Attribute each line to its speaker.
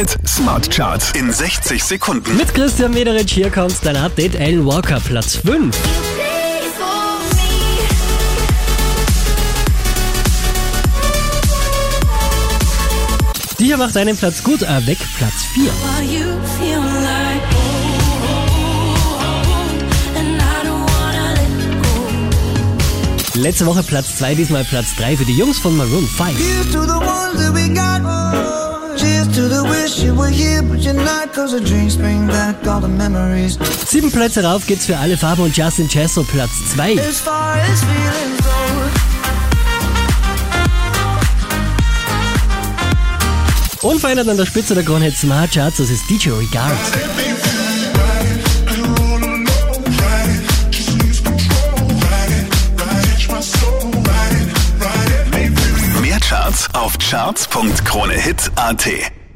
Speaker 1: Hit Smart Charts in 60 Sekunden.
Speaker 2: Mit Christian Mederich hier kommt dein Update. Alan Walker, Platz 5. Die hier macht einen Platz gut, äh, weg, Platz 4. Letzte Woche Platz 2, diesmal Platz 3 für die Jungs von Maroon 5. Sieben Plätze rauf geht's für alle Farben und Justin Chesso, Platz 2.
Speaker 3: As far as feelings go.
Speaker 2: Unverändert an der Spitze der Krone Smart Charts, das ist DJ Regard.
Speaker 1: Mehr Charts auf charts.kronehit.at.